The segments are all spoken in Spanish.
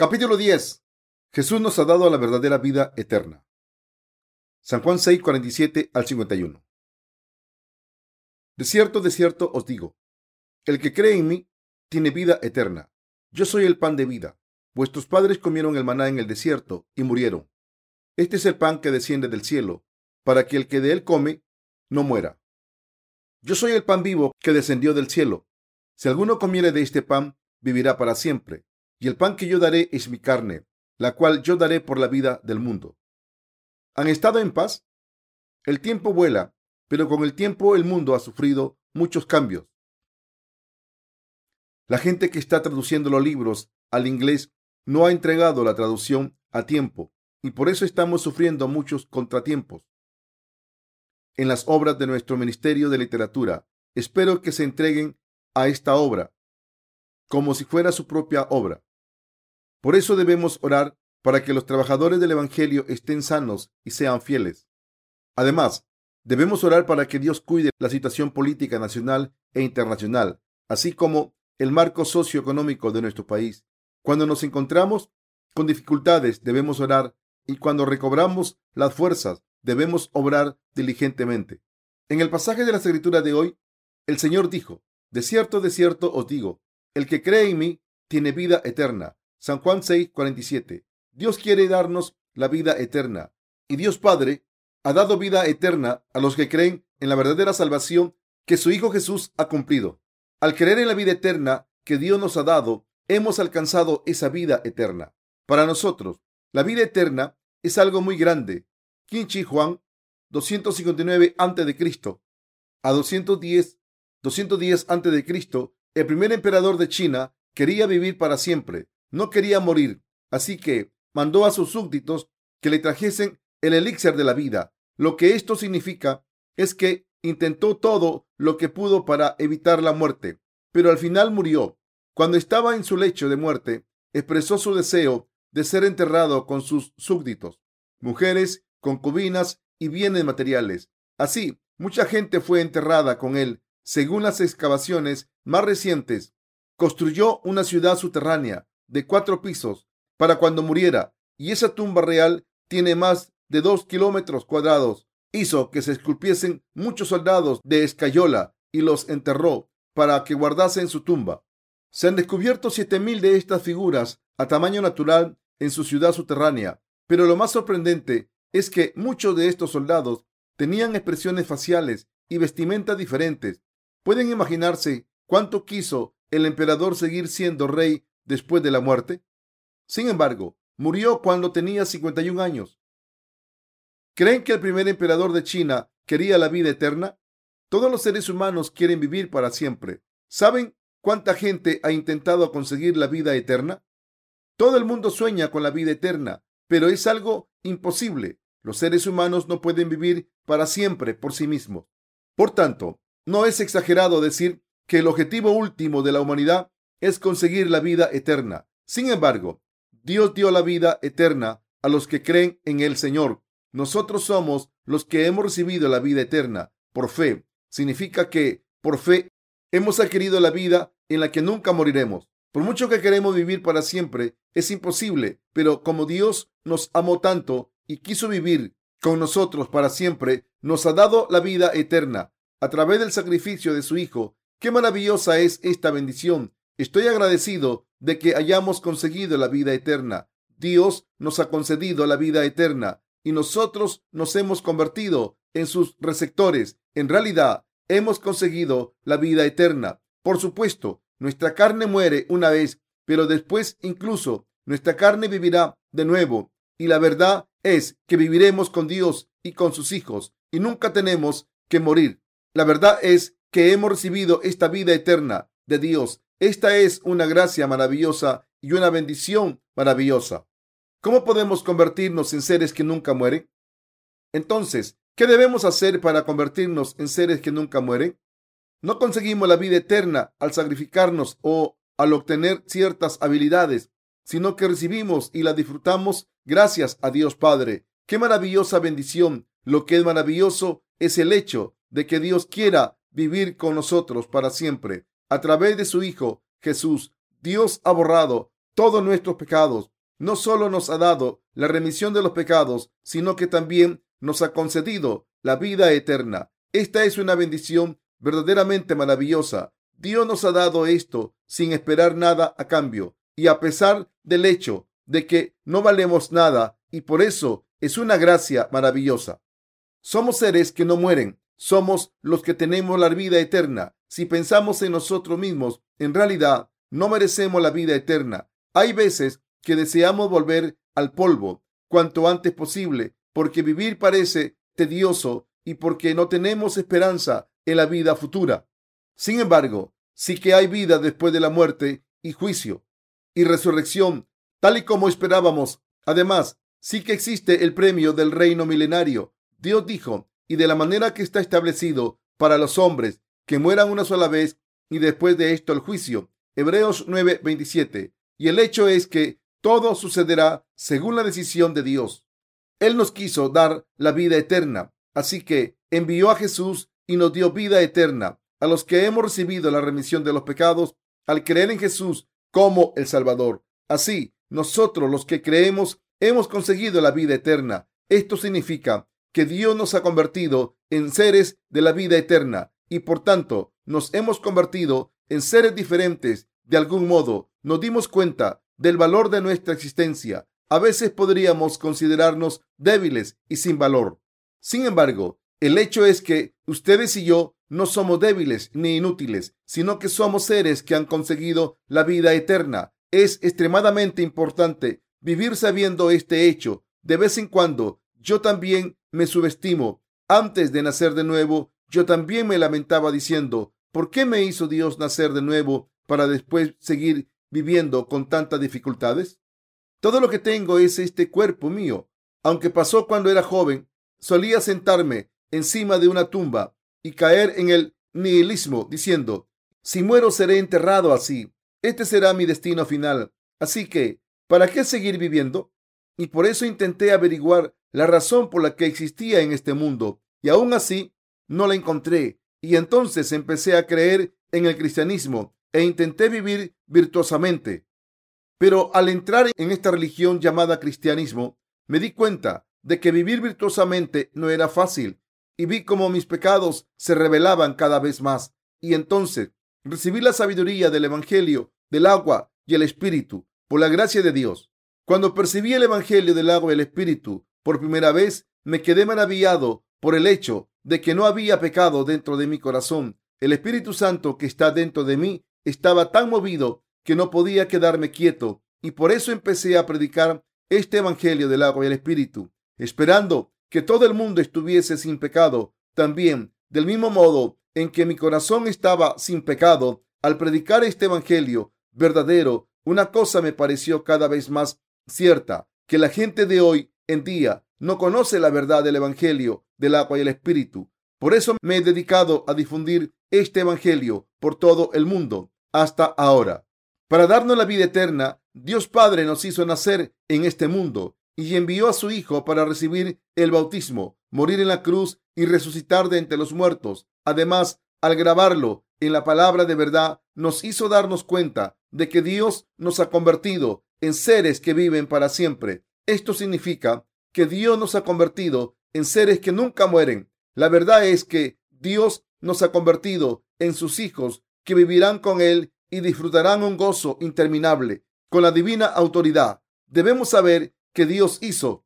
Capítulo 10. Jesús nos ha dado la verdadera vida eterna. San Juan 6, 47 al 51. De cierto, de cierto os digo, el que cree en mí tiene vida eterna. Yo soy el pan de vida. Vuestros padres comieron el maná en el desierto y murieron. Este es el pan que desciende del cielo, para que el que de él come no muera. Yo soy el pan vivo que descendió del cielo. Si alguno comiere de este pan, vivirá para siempre y el pan que yo daré es mi carne, la cual yo daré por la vida del mundo. ¿Han estado en paz? El tiempo vuela, pero con el tiempo el mundo ha sufrido muchos cambios. La gente que está traduciendo los libros al inglés no ha entregado la traducción a tiempo y por eso estamos sufriendo muchos contratiempos. En las obras de nuestro Ministerio de Literatura, espero que se entreguen a esta obra como si fuera su propia obra. Por eso debemos orar para que los trabajadores del Evangelio estén sanos y sean fieles. Además, debemos orar para que Dios cuide la situación política nacional e internacional, así como el marco socioeconómico de nuestro país. Cuando nos encontramos con dificultades, debemos orar y cuando recobramos las fuerzas, debemos obrar diligentemente. En el pasaje de la escritura de hoy, el Señor dijo, De cierto, de cierto os digo, el que cree en mí tiene vida eterna. San Juan 6, 47. Dios quiere darnos la vida eterna y Dios Padre ha dado vida eterna a los que creen en la verdadera salvación que su Hijo Jesús ha cumplido. Al creer en la vida eterna que Dios nos ha dado, hemos alcanzado esa vida eterna. Para nosotros, la vida eterna es algo muy grande. Qinchi Juan 259 a.C. a 210 210 a.C. el primer emperador de China quería vivir para siempre no quería morir, así que mandó a sus súbditos que le trajesen el elixir de la vida. Lo que esto significa es que intentó todo lo que pudo para evitar la muerte, pero al final murió. Cuando estaba en su lecho de muerte, expresó su deseo de ser enterrado con sus súbditos, mujeres, concubinas y bienes materiales. Así, mucha gente fue enterrada con él. Según las excavaciones más recientes, construyó una ciudad subterránea de cuatro pisos para cuando muriera, y esa tumba real tiene más de dos kilómetros cuadrados. Hizo que se esculpiesen muchos soldados de escayola y los enterró para que guardasen su tumba. Se han descubierto siete mil de estas figuras a tamaño natural en su ciudad subterránea, pero lo más sorprendente es que muchos de estos soldados tenían expresiones faciales y vestimentas diferentes. ¿Pueden imaginarse cuánto quiso el emperador seguir siendo rey después de la muerte? Sin embargo, murió cuando tenía 51 años. ¿Creen que el primer emperador de China quería la vida eterna? Todos los seres humanos quieren vivir para siempre. ¿Saben cuánta gente ha intentado conseguir la vida eterna? Todo el mundo sueña con la vida eterna, pero es algo imposible. Los seres humanos no pueden vivir para siempre por sí mismos. Por tanto, no es exagerado decir que el objetivo último de la humanidad es conseguir la vida eterna. Sin embargo, Dios dio la vida eterna a los que creen en el Señor. Nosotros somos los que hemos recibido la vida eterna por fe. Significa que por fe hemos adquirido la vida en la que nunca moriremos. Por mucho que queremos vivir para siempre, es imposible, pero como Dios nos amó tanto y quiso vivir con nosotros para siempre, nos ha dado la vida eterna a través del sacrificio de su Hijo. Qué maravillosa es esta bendición Estoy agradecido de que hayamos conseguido la vida eterna. Dios nos ha concedido la vida eterna y nosotros nos hemos convertido en sus receptores. En realidad, hemos conseguido la vida eterna. Por supuesto, nuestra carne muere una vez, pero después incluso nuestra carne vivirá de nuevo. Y la verdad es que viviremos con Dios y con sus hijos y nunca tenemos que morir. La verdad es que hemos recibido esta vida eterna de Dios esta es una gracia maravillosa y una bendición maravillosa. ¿Cómo podemos convertirnos en seres que nunca mueren? Entonces, ¿qué debemos hacer para convertirnos en seres que nunca mueren? No conseguimos la vida eterna al sacrificarnos o al obtener ciertas habilidades, sino que recibimos y la disfrutamos gracias a Dios Padre. Qué maravillosa bendición. Lo que es maravilloso es el hecho de que Dios quiera vivir con nosotros para siempre. A través de su Hijo Jesús, Dios ha borrado todos nuestros pecados. No solo nos ha dado la remisión de los pecados, sino que también nos ha concedido la vida eterna. Esta es una bendición verdaderamente maravillosa. Dios nos ha dado esto sin esperar nada a cambio y a pesar del hecho de que no valemos nada y por eso es una gracia maravillosa. Somos seres que no mueren, somos los que tenemos la vida eterna. Si pensamos en nosotros mismos, en realidad no merecemos la vida eterna. Hay veces que deseamos volver al polvo cuanto antes posible, porque vivir parece tedioso y porque no tenemos esperanza en la vida futura. Sin embargo, sí que hay vida después de la muerte y juicio y resurrección, tal y como esperábamos. Además, sí que existe el premio del reino milenario. Dios dijo, y de la manera que está establecido para los hombres, que mueran una sola vez y después de esto el juicio. Hebreos 9:27. Y el hecho es que todo sucederá según la decisión de Dios. Él nos quiso dar la vida eterna, así que envió a Jesús y nos dio vida eterna a los que hemos recibido la remisión de los pecados al creer en Jesús como el Salvador. Así, nosotros los que creemos hemos conseguido la vida eterna. Esto significa que Dios nos ha convertido en seres de la vida eterna y por tanto nos hemos convertido en seres diferentes. De algún modo nos dimos cuenta del valor de nuestra existencia. A veces podríamos considerarnos débiles y sin valor. Sin embargo, el hecho es que ustedes y yo no somos débiles ni inútiles, sino que somos seres que han conseguido la vida eterna. Es extremadamente importante vivir sabiendo este hecho. De vez en cuando yo también me subestimo. Antes de nacer de nuevo, yo también me lamentaba diciendo, ¿por qué me hizo Dios nacer de nuevo para después seguir viviendo con tantas dificultades? Todo lo que tengo es este cuerpo mío. Aunque pasó cuando era joven, solía sentarme encima de una tumba y caer en el nihilismo, diciendo, si muero seré enterrado así. Este será mi destino final. Así que, ¿para qué seguir viviendo? Y por eso intenté averiguar la razón por la que existía en este mundo, y aún así no la encontré. Y entonces empecé a creer en el cristianismo e intenté vivir virtuosamente. Pero al entrar en esta religión llamada cristianismo, me di cuenta de que vivir virtuosamente no era fácil y vi cómo mis pecados se revelaban cada vez más. Y entonces recibí la sabiduría del Evangelio, del agua y el Espíritu, por la gracia de Dios. Cuando percibí el Evangelio del agua y el Espíritu por primera vez, me quedé maravillado por el hecho de que no había pecado dentro de mi corazón. El Espíritu Santo que está dentro de mí estaba tan movido que no podía quedarme quieto y por eso empecé a predicar este Evangelio del agua y el Espíritu, esperando que todo el mundo estuviese sin pecado. También, del mismo modo en que mi corazón estaba sin pecado, al predicar este Evangelio verdadero, una cosa me pareció cada vez más cierta, que la gente de hoy en día no conoce la verdad del Evangelio del agua y el Espíritu. Por eso me he dedicado a difundir este Evangelio por todo el mundo hasta ahora. Para darnos la vida eterna, Dios Padre nos hizo nacer en este mundo y envió a su Hijo para recibir el bautismo, morir en la cruz y resucitar de entre los muertos. Además, al grabarlo en la palabra de verdad, nos hizo darnos cuenta de que Dios nos ha convertido en seres que viven para siempre. Esto significa que Dios nos ha convertido en seres que nunca mueren. La verdad es que Dios nos ha convertido en sus hijos que vivirán con Él y disfrutarán un gozo interminable con la divina autoridad. Debemos saber que Dios hizo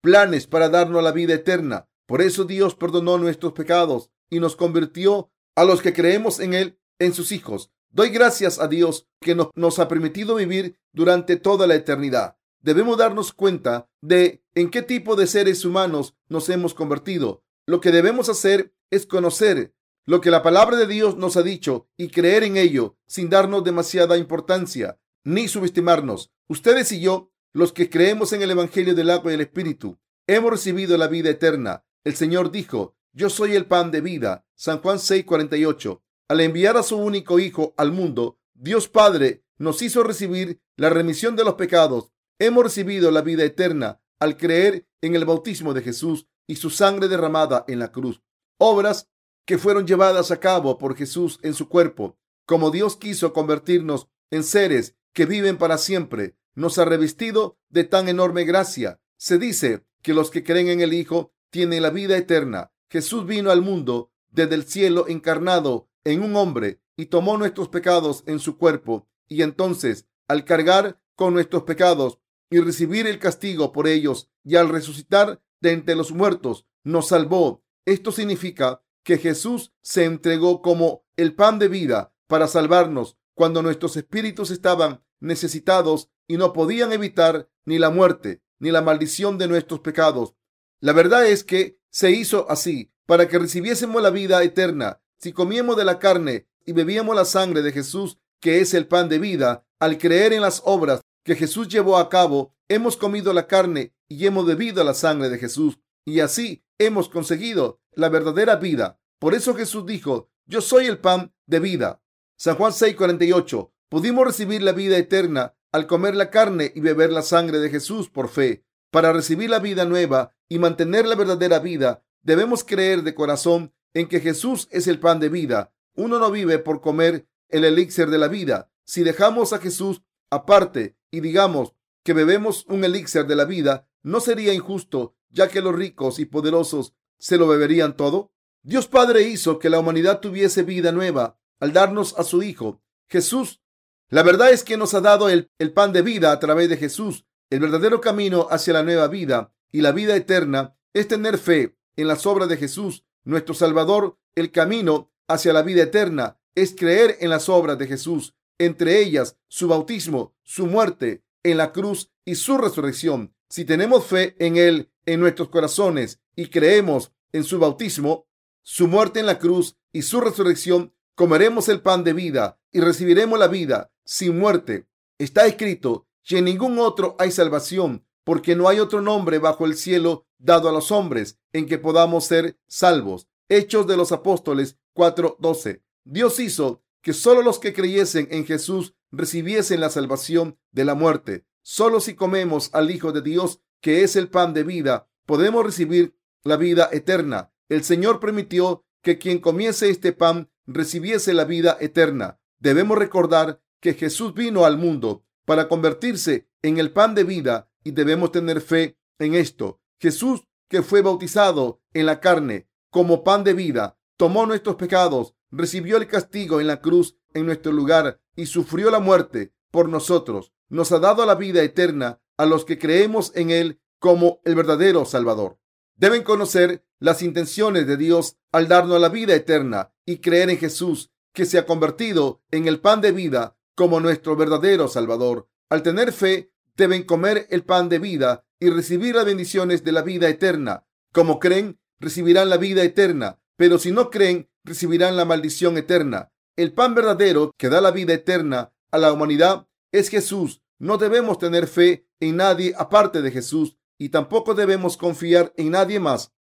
planes para darnos la vida eterna. Por eso Dios perdonó nuestros pecados y nos convirtió a los que creemos en Él en sus hijos. Doy gracias a Dios que nos, ha permitido vivir durante toda la eternidad. Debemos darnos cuenta de en qué tipo de seres humanos nos hemos convertido. Lo que debemos hacer es conocer lo que la palabra de Dios nos ha dicho y creer en ello sin darnos demasiada importancia ni subestimarnos. Ustedes y yo los que creemos en el Evangelio del agua y el Espíritu, hemos recibido la vida eterna. El Señor dijo, yo soy el pan de vida. San Juan 6:48. Al enviar a su único Hijo al mundo, Dios Padre nos hizo recibir la remisión de los pecados. Hemos recibido la vida eterna al creer en el bautismo de Jesús y su sangre derramada en la cruz. Obras que fueron llevadas a cabo por Jesús en su cuerpo. Como Dios quiso convertirnos en seres que viven para siempre. Nos ha revestido de tan enorme gracia. Se dice que los que creen en el Hijo tienen la vida eterna. Jesús vino al mundo desde el cielo encarnado en un hombre y tomó nuestros pecados en su cuerpo. Y entonces, al cargar con nuestros pecados y recibir el castigo por ellos y al resucitar de entre los muertos, nos salvó. Esto significa que Jesús se entregó como el pan de vida para salvarnos cuando nuestros espíritus estaban necesitados y no podían evitar ni la muerte ni la maldición de nuestros pecados. La verdad es que se hizo así para que recibiésemos la vida eterna. Si comíamos de la carne y bebíamos la sangre de Jesús, que es el pan de vida, al creer en las obras que Jesús llevó a cabo, hemos comido la carne y hemos bebido la sangre de Jesús. Y así hemos conseguido la verdadera vida. Por eso Jesús dijo, yo soy el pan de vida. San Juan 6:48. Pudimos recibir la vida eterna al comer la carne y beber la sangre de Jesús por fe. Para recibir la vida nueva y mantener la verdadera vida, debemos creer de corazón en que Jesús es el pan de vida. Uno no vive por comer el elixir de la vida. Si dejamos a Jesús aparte y digamos que bebemos un elixir de la vida, ¿no sería injusto ya que los ricos y poderosos se lo beberían todo? Dios Padre hizo que la humanidad tuviese vida nueva al darnos a su Hijo. Jesús la verdad es que nos ha dado el, pan de vida a través de Jesús. El verdadero camino hacia la nueva vida y la vida eterna es tener fe en las obras de Jesús, nuestro Salvador. El camino hacia la vida eterna es creer en las obras de Jesús, entre ellas su bautismo, su muerte en la cruz y su resurrección. Si tenemos fe en Él en nuestros corazones y creemos en su bautismo, su muerte en la cruz y su resurrección, comeremos el pan de vida y recibiremos la vida sin muerte. Está escrito que en ningún otro hay salvación, porque no hay otro nombre bajo el cielo dado a los hombres en que podamos ser salvos. Hechos de los Apóstoles 4:12. Dios hizo que solo los que creyesen en Jesús recibiesen la salvación de la muerte. Solo si comemos al Hijo de Dios, que es el pan de vida, podemos recibir la vida eterna. El Señor permitió que quien comiese este pan recibiese la vida eterna. Debemos recordar que Jesús vino al mundo para convertirse en el pan de vida y debemos tener fe en esto. Jesús, que fue bautizado en la carne como pan de vida, tomó nuestros pecados, recibió el castigo en la cruz en nuestro lugar y sufrió la muerte por nosotros. Nos ha dado la vida eterna a los que creemos en Él como el verdadero Salvador. Deben conocer las intenciones de Dios al darnos la vida eterna y creer en Jesús, que se ha convertido en el pan de vida como nuestro verdadero Salvador. Al tener fe, deben comer el pan de vida y recibir las bendiciones de la vida eterna. Como creen, recibirán la vida eterna, pero si no creen, recibirán la maldición eterna. El pan verdadero que da la vida eterna a la humanidad es Jesús. No debemos tener fe en nadie aparte de Jesús y tampoco debemos confiar en nadie más.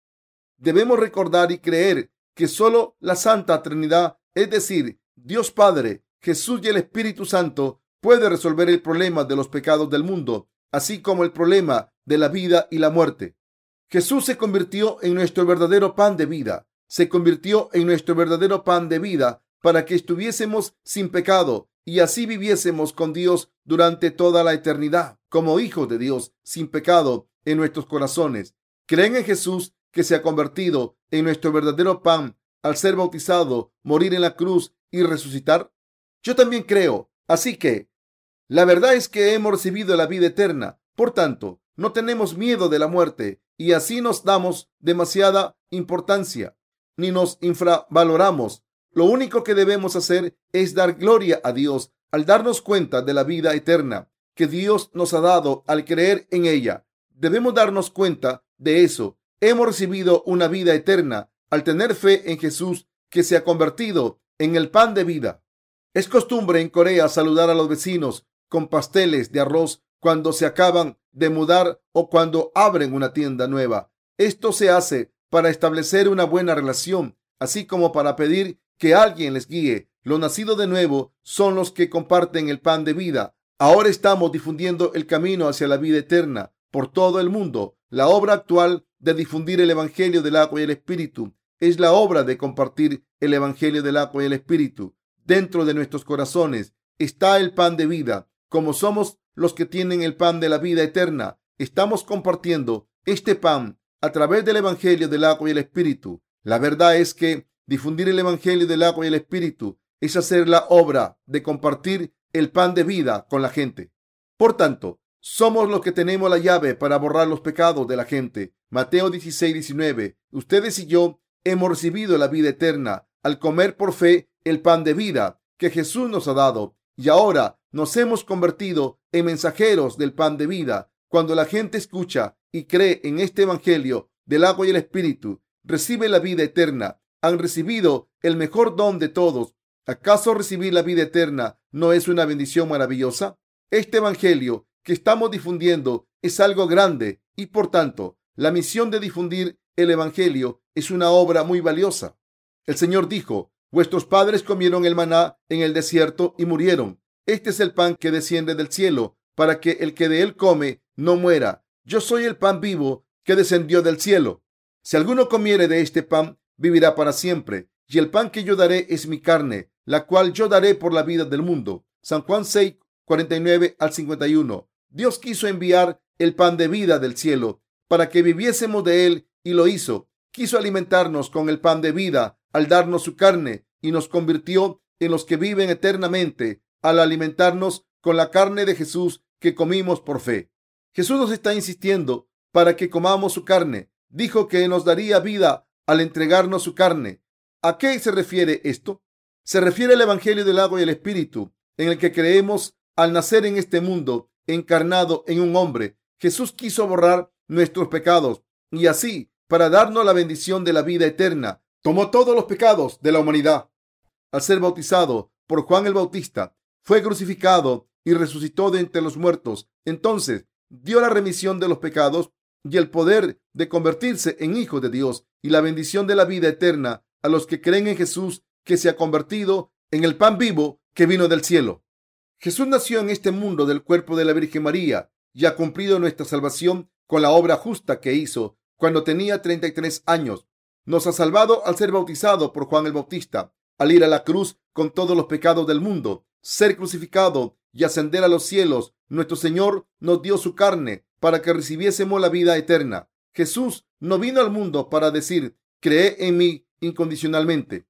Debemos recordar y creer que solo la Santa Trinidad, es decir, Dios Padre, Jesús y el Espíritu Santo, puede resolver el problema de los pecados del mundo, así como el problema de la vida y la muerte. Jesús se convirtió en nuestro verdadero pan de vida. Se convirtió en nuestro verdadero pan de vida para que estuviésemos sin pecado y así viviésemos con Dios durante toda la eternidad, como hijos de Dios, sin pecado en nuestros corazones. ¿Creen en Jesús que se ha convertido en nuestro verdadero pan al ser bautizado, morir en la cruz y resucitar? Yo también creo. Así que la verdad es que hemos recibido la vida eterna. Por tanto, no tenemos miedo de la muerte y así nos damos demasiada importancia ni nos infravaloramos. Lo único que debemos hacer es dar gloria a Dios al darnos cuenta de la vida eterna que Dios nos ha dado al creer en ella. Debemos darnos cuenta de eso. Hemos recibido una vida eterna al tener fe en Jesús que se ha convertido en el pan de vida. Es costumbre en Corea saludar a los vecinos con pasteles de arroz cuando se acaban de mudar o cuando abren una tienda nueva. Esto se hace para establecer una buena relación, así como para pedir que alguien les guíe. Los nacidos de nuevo son los que comparten el pan de vida. Ahora estamos difundiendo el camino hacia la vida eterna por todo el mundo. La obra actual de difundir el Evangelio del agua y el Espíritu es la obra de compartir el Evangelio del agua y el Espíritu. Dentro de nuestros corazones está el pan de vida. como somos los que tienen el pan de la vida eterna, estamos compartiendo este pan a través del Evangelio del agua y el Espíritu. La verdad es que difundir el Evangelio del agua y el Espíritu es hacer la obra de compartir el pan de vida con la gente. Por tanto, somos los que tenemos la llave para borrar los pecados de la gente. Mateo 16, 19. Ustedes y yo hemos recibido la vida eterna al comer por fe el pan de vida que Jesús nos ha dado. Y ahora nos hemos convertido en mensajeros del pan de vida. Cuando la gente escucha y cree en este Evangelio del agua y el Espíritu, recibe la vida eterna. Han recibido el mejor don de todos. ¿Acaso recibir la vida eterna no es una bendición maravillosa? Este Evangelio que estamos difundiendo es algo grande y por tanto la misión de difundir el Evangelio es una obra muy valiosa. El Señor dijo, vuestros padres comieron el maná en el desierto y murieron. Este es el pan que desciende del cielo para que el que de él come no muera. Yo soy el pan vivo que descendió del cielo. Si alguno comiere de este pan, vivirá para siempre. Y el pan que yo daré es mi carne, la cual yo daré por la vida del mundo. San Juan 6, 49 al 51. Dios quiso enviar el pan de vida del cielo para que viviésemos de él y lo hizo. Quiso alimentarnos con el pan de vida al darnos su carne y nos convirtió en los que viven eternamente al alimentarnos con la carne de Jesús que comimos por fe. Jesús nos está insistiendo para que comamos su carne. Dijo que nos daría vida al entregarnos su carne. ¿A qué se refiere esto? Se refiere al Evangelio del agua y el Espíritu, en el que creemos al nacer en este mundo encarnado en un hombre. Jesús quiso borrar nuestros pecados y así, para darnos la bendición de la vida eterna, tomó todos los pecados de la humanidad. Al ser bautizado por Juan el Bautista, fue crucificado y resucitó de entre los muertos. Entonces dio la remisión de los pecados y el poder de convertirse en hijo de Dios y la bendición de la vida eterna a los que creen en Jesús que se ha convertido en el pan vivo que vino del cielo. Jesús nació en este mundo del cuerpo de la Virgen María y ha cumplido nuestra salvación con la obra justa que hizo cuando tenía 33 años. Nos ha salvado al ser bautizado por Juan el Bautista, al ir a la cruz con todos los pecados del mundo, ser crucificado y ascender a los cielos. Nuestro Señor nos dio su carne para que recibiésemos la vida eterna. Jesús no vino al mundo para decir, cree en mí incondicionalmente.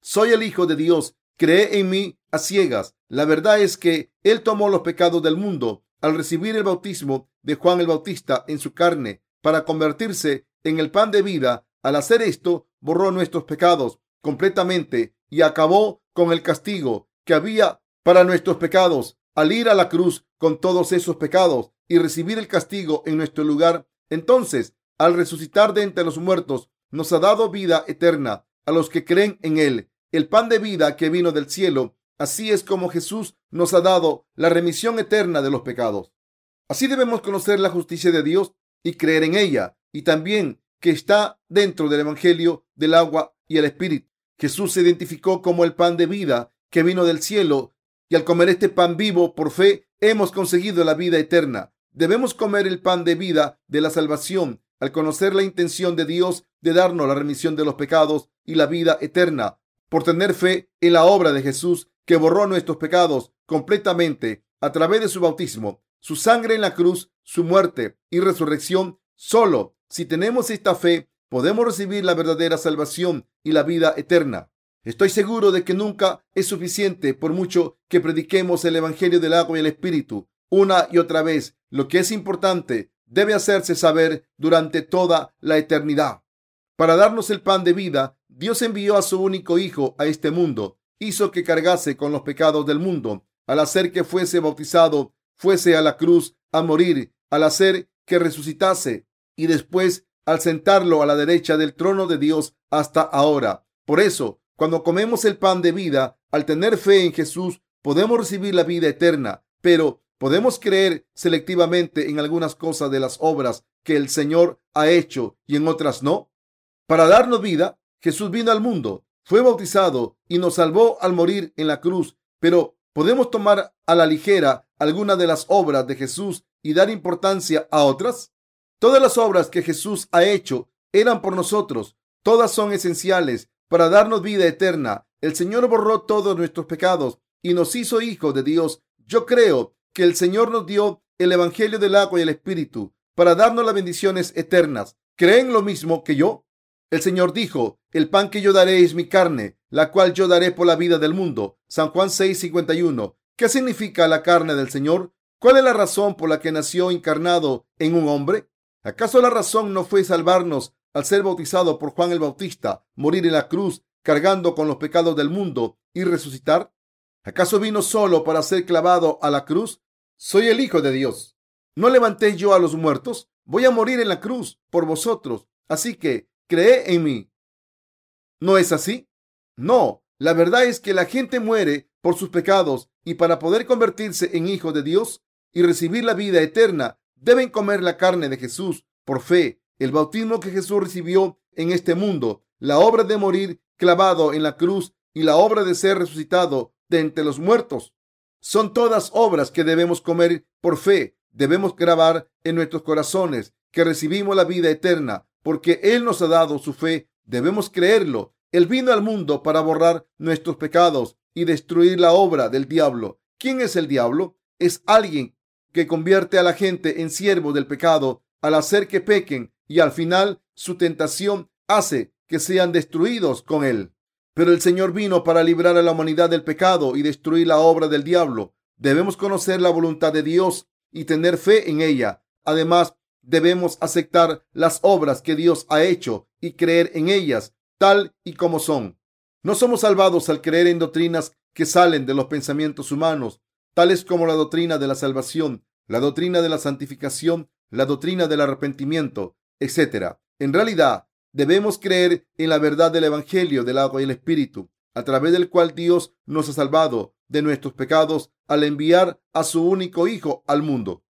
Soy el Hijo de Dios, cree en mí a ciegas. La verdad es que Él tomó los pecados del mundo al recibir el bautismo de Juan el Bautista en su carne para convertirse en el pan de vida. Al hacer esto, borró nuestros pecados completamente y acabó con el castigo que había para nuestros pecados. Al ir a la cruz con todos esos pecados y recibir el castigo en nuestro lugar, entonces, al resucitar de entre los muertos, nos ha dado vida eterna a los que creen en Él. El pan de vida que vino del cielo Así es como Jesús nos ha dado la remisión eterna de los pecados. Así debemos conocer la justicia de Dios y creer en ella, y también que está dentro del Evangelio del agua y el Espíritu. Jesús se identificó como el pan de vida que vino del cielo, y al comer este pan vivo por fe, hemos conseguido la vida eterna. Debemos comer el pan de vida de la salvación al conocer la intención de Dios de darnos la remisión de los pecados y la vida eterna, por tener fe en la obra de Jesús que borró nuestros pecados completamente a través de su bautismo, su sangre en la cruz, su muerte y resurrección. Solo si tenemos esta fe podemos recibir la verdadera salvación y la vida eterna. Estoy seguro de que nunca es suficiente por mucho que prediquemos el Evangelio del agua y el Espíritu una y otra vez. Lo que es importante debe hacerse saber durante toda la eternidad. Para darnos el pan de vida, Dios envió a su único Hijo a este mundo hizo que cargase con los pecados del mundo, al hacer que fuese bautizado, fuese a la cruz a morir, al hacer que resucitase y después al sentarlo a la derecha del trono de Dios hasta ahora. Por eso, cuando comemos el pan de vida, al tener fe en Jesús, podemos recibir la vida eterna, pero podemos creer selectivamente en algunas cosas de las obras que el Señor ha hecho y en otras no. Para darnos vida, Jesús vino al mundo fue bautizado y nos salvó al morir en la cruz, pero ¿podemos tomar a la ligera alguna de las obras de Jesús y dar importancia a otras? Todas las obras que Jesús ha hecho eran por nosotros. Todas son esenciales para darnos vida eterna. El Señor borró todos nuestros pecados y nos hizo hijos de Dios. Yo creo que el Señor nos dio el Evangelio del agua y el Espíritu para darnos las bendiciones eternas. ¿Creen lo mismo que yo? El Señor dijo, el pan que yo daré es mi carne, la cual yo daré por la vida del mundo. San Juan 6:51. ¿Qué significa la carne del Señor? ¿Cuál es la razón por la que nació encarnado en un hombre? ¿Acaso la razón no fue salvarnos al ser bautizado por Juan el Bautista, morir en la cruz, cargando con los pecados del mundo y resucitar? ¿Acaso vino solo para ser clavado a la cruz? Soy el Hijo de Dios. ¿No levanté yo a los muertos? Voy a morir en la cruz por vosotros. Así que cree en mí. ¿No es así? No, la verdad es que la gente muere por sus pecados y para poder convertirse en hijo de Dios y recibir la vida eterna, deben comer la carne de Jesús por fe, el bautismo que Jesús recibió en este mundo, la obra de morir clavado en la cruz y la obra de ser resucitado de entre los muertos. Son todas obras que debemos comer por fe. Debemos grabar en nuestros corazones que recibimos la vida eterna porque Él nos ha dado su fe. Debemos creerlo. Él vino al mundo para borrar nuestros pecados y destruir la obra del diablo. ¿Quién es el diablo? Es alguien que convierte a la gente en siervo del pecado al hacer que pequen y al final su tentación hace que sean destruidos con él. Pero el Señor vino para librar a la humanidad del pecado y destruir la obra del diablo. Debemos conocer la voluntad de Dios y tener fe en ella. Además, debemos aceptar las obras que Dios ha hecho y creer en ellas tal y como son. No somos salvados al creer en doctrinas que salen de los pensamientos humanos, tales como la doctrina de la salvación, la doctrina de la santificación, la doctrina del arrepentimiento, etc. En realidad, debemos creer en la verdad del Evangelio del agua y el Espíritu, a través del cual Dios nos ha salvado de nuestros pecados al enviar a su único Hijo al mundo.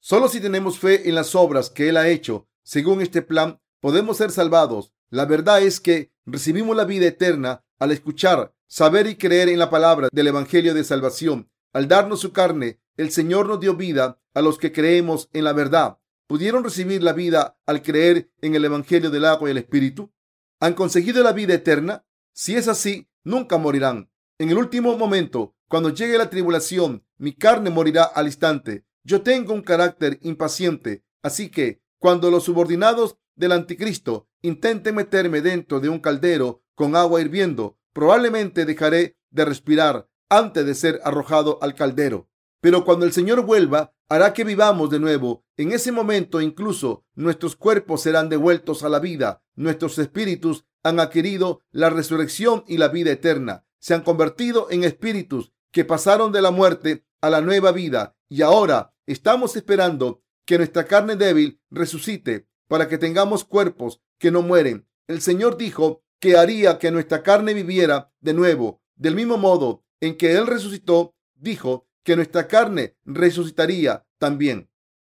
Solo si tenemos fe en las obras que Él ha hecho, según este plan, podemos ser salvados. La verdad es que recibimos la vida eterna al escuchar, saber y creer en la palabra del Evangelio de salvación. Al darnos su carne, el Señor nos dio vida a los que creemos en la verdad. ¿Pudieron recibir la vida al creer en el Evangelio del agua y el Espíritu? ¿Han conseguido la vida eterna? Si es así, nunca morirán. En el último momento, cuando llegue la tribulación, mi carne morirá al instante. Yo tengo un carácter impaciente, así que cuando los subordinados del anticristo intenten meterme dentro de un caldero con agua hirviendo, probablemente dejaré de respirar antes de ser arrojado al caldero. Pero cuando el Señor vuelva, hará que vivamos de nuevo. En ese momento incluso nuestros cuerpos serán devueltos a la vida. Nuestros espíritus han adquirido la resurrección y la vida eterna. Se han convertido en espíritus que pasaron de la muerte a la nueva vida y ahora estamos esperando que nuestra carne débil resucite para que tengamos cuerpos que no mueren. El Señor dijo que haría que nuestra carne viviera de nuevo. Del mismo modo en que Él resucitó, dijo que nuestra carne resucitaría también.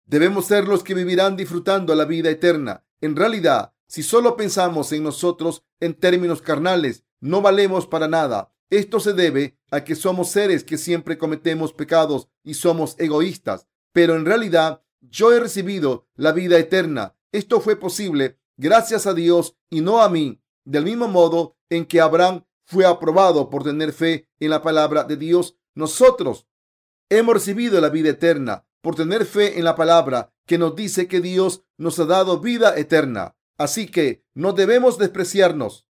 Debemos ser los que vivirán disfrutando la vida eterna. En realidad, si solo pensamos en nosotros en términos carnales, no valemos para nada. Esto se debe a que somos seres que siempre cometemos pecados y somos egoístas. Pero en realidad, yo he recibido la vida eterna. Esto fue posible gracias a Dios y no a mí. Del mismo modo en que Abraham fue aprobado por tener fe en la palabra de Dios, nosotros hemos recibido la vida eterna por tener fe en la palabra que nos dice que Dios nos ha dado vida eterna. Así que no debemos despreciarnos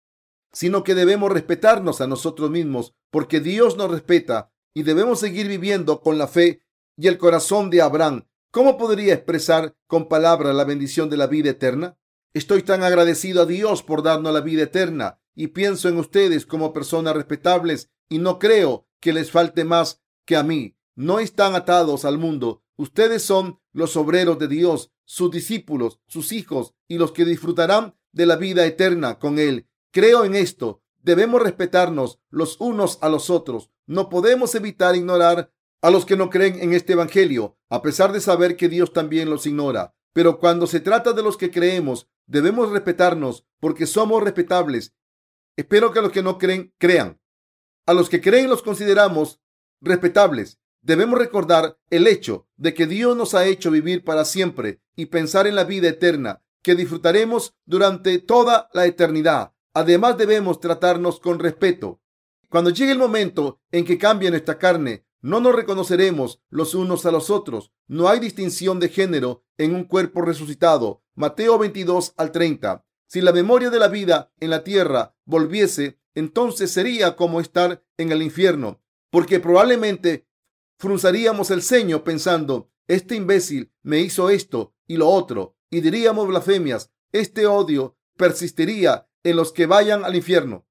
sino que debemos respetarnos a nosotros mismos porque Dios nos respeta y debemos seguir viviendo con la fe y el corazón de Abraham. ¿Cómo podría expresar con palabras la bendición de la vida eterna? Estoy tan agradecido a Dios por darnos la vida eterna y pienso en ustedes como personas respetables y no creo que les falte más que a mí. No están atados al mundo. Ustedes son los obreros de Dios, sus discípulos, sus hijos y los que disfrutarán de la vida eterna con Él Creo en esto. Debemos respetarnos los unos a los otros. No podemos evitar ignorar a los que no creen en este Evangelio, a pesar de saber que Dios también los ignora. Pero cuando se trata de los que creemos, debemos respetarnos porque somos respetables. Espero que los que no creen crean. A los que creen los consideramos respetables. Debemos recordar el hecho de que Dios nos ha hecho vivir para siempre y pensar en la vida eterna que disfrutaremos durante toda la eternidad. Además debemos tratarnos con respeto. Cuando llegue el momento en que cambie nuestra carne, no nos reconoceremos los unos a los otros. No hay distinción de género en un cuerpo resucitado. Mateo 22 al 30. Si la memoria de la vida en la tierra volviese, entonces sería como estar en el infierno, porque probablemente frunzaríamos el ceño pensando, este imbécil me hizo esto y lo otro, y diríamos blasfemias. Este odio persistiría en los que vayan al infierno.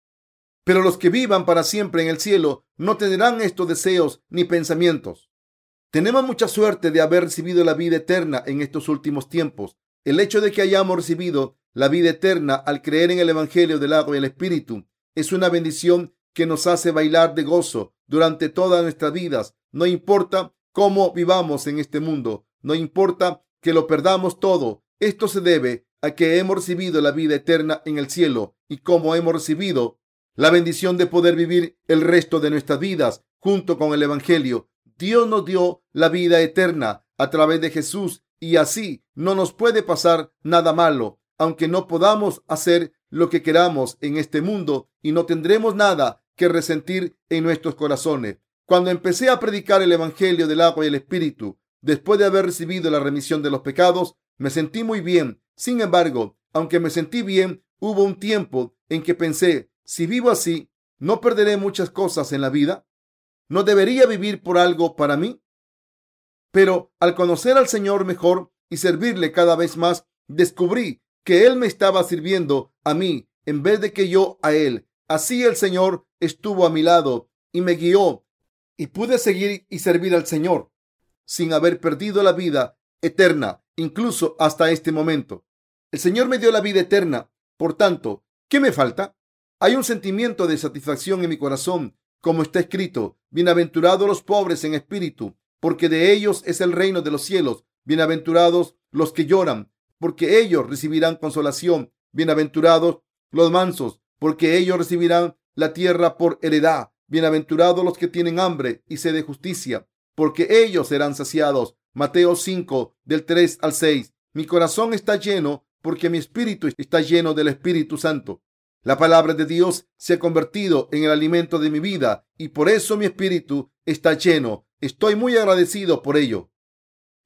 Pero los que vivan para siempre en el cielo no tendrán estos deseos ni pensamientos. Tenemos mucha suerte de haber recibido la vida eterna en estos últimos tiempos. El hecho de que hayamos recibido la vida eterna al creer en el Evangelio del agua y el Espíritu es una bendición que nos hace bailar de gozo durante todas nuestras vidas. No importa cómo vivamos en este mundo, no importa que lo perdamos todo. Esto se debe a que hemos recibido la vida eterna en el cielo y como hemos recibido la bendición de poder vivir el resto de nuestras vidas junto con el Evangelio. Dios nos dio la vida eterna a través de Jesús y así no nos puede pasar nada malo, aunque no podamos hacer lo que queramos en este mundo y no tendremos nada que resentir en nuestros corazones. Cuando empecé a predicar el Evangelio del agua y el Espíritu, después de haber recibido la remisión de los pecados, me sentí muy bien. Sin embargo, aunque me sentí bien, hubo un tiempo en que pensé, si vivo así, ¿no perderé muchas cosas en la vida? ¿No debería vivir por algo para mí? Pero al conocer al Señor mejor y servirle cada vez más, descubrí que Él me estaba sirviendo a mí en vez de que yo a Él. Así el Señor estuvo a mi lado y me guió y pude seguir y servir al Señor sin haber perdido la vida eterna, incluso hasta este momento. El Señor me dio la vida eterna. Por tanto, ¿qué me falta? Hay un sentimiento de satisfacción en mi corazón, como está escrito, bienaventurados los pobres en espíritu, porque de ellos es el reino de los cielos. Bienaventurados los que lloran, porque ellos recibirán consolación. Bienaventurados los mansos, porque ellos recibirán la tierra por heredad. Bienaventurados los que tienen hambre y sed de justicia, porque ellos serán saciados. Mateo 5, del 3 al 6. Mi corazón está lleno porque mi espíritu está lleno del Espíritu Santo. La palabra de Dios se ha convertido en el alimento de mi vida y por eso mi espíritu está lleno. Estoy muy agradecido por ello.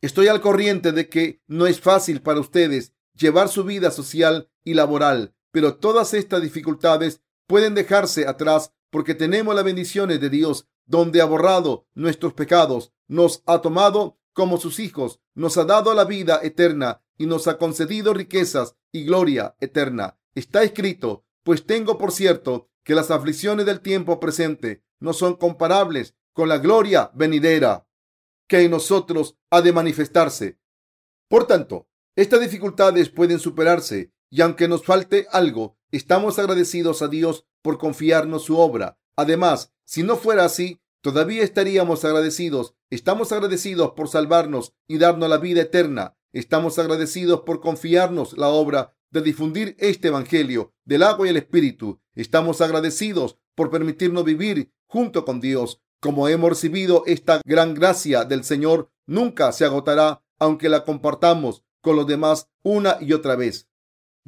Estoy al corriente de que no es fácil para ustedes llevar su vida social y laboral, pero todas estas dificultades pueden dejarse atrás porque tenemos las bendiciones de Dios, donde ha borrado nuestros pecados, nos ha tomado como sus hijos, nos ha dado la vida eterna y nos ha concedido riquezas y gloria eterna. Está escrito, pues tengo por cierto que las aflicciones del tiempo presente no son comparables con la gloria venidera que en nosotros ha de manifestarse. Por tanto, estas dificultades pueden superarse y aunque nos falte algo, estamos agradecidos a Dios por confiarnos su obra. Además, si no fuera así, todavía estaríamos agradecidos. Estamos agradecidos por salvarnos y darnos la vida eterna. Estamos agradecidos por confiarnos la obra de difundir este Evangelio del agua y el Espíritu. Estamos agradecidos por permitirnos vivir junto con Dios. Como hemos recibido esta gran gracia del Señor, nunca se agotará, aunque la compartamos con los demás una y otra vez.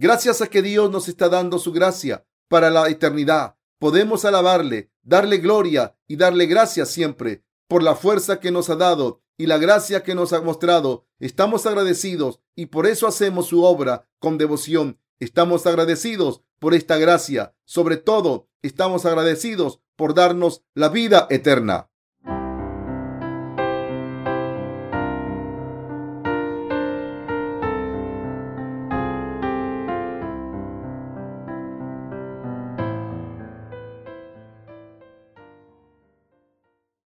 Gracias a que Dios nos está dando su gracia para la eternidad, podemos alabarle, darle gloria y darle gracias siempre por la fuerza que nos ha dado y la gracia que nos ha mostrado. Estamos agradecidos y por eso hacemos su obra con devoción. Estamos agradecidos por esta gracia. Sobre todo, estamos agradecidos por darnos la vida eterna.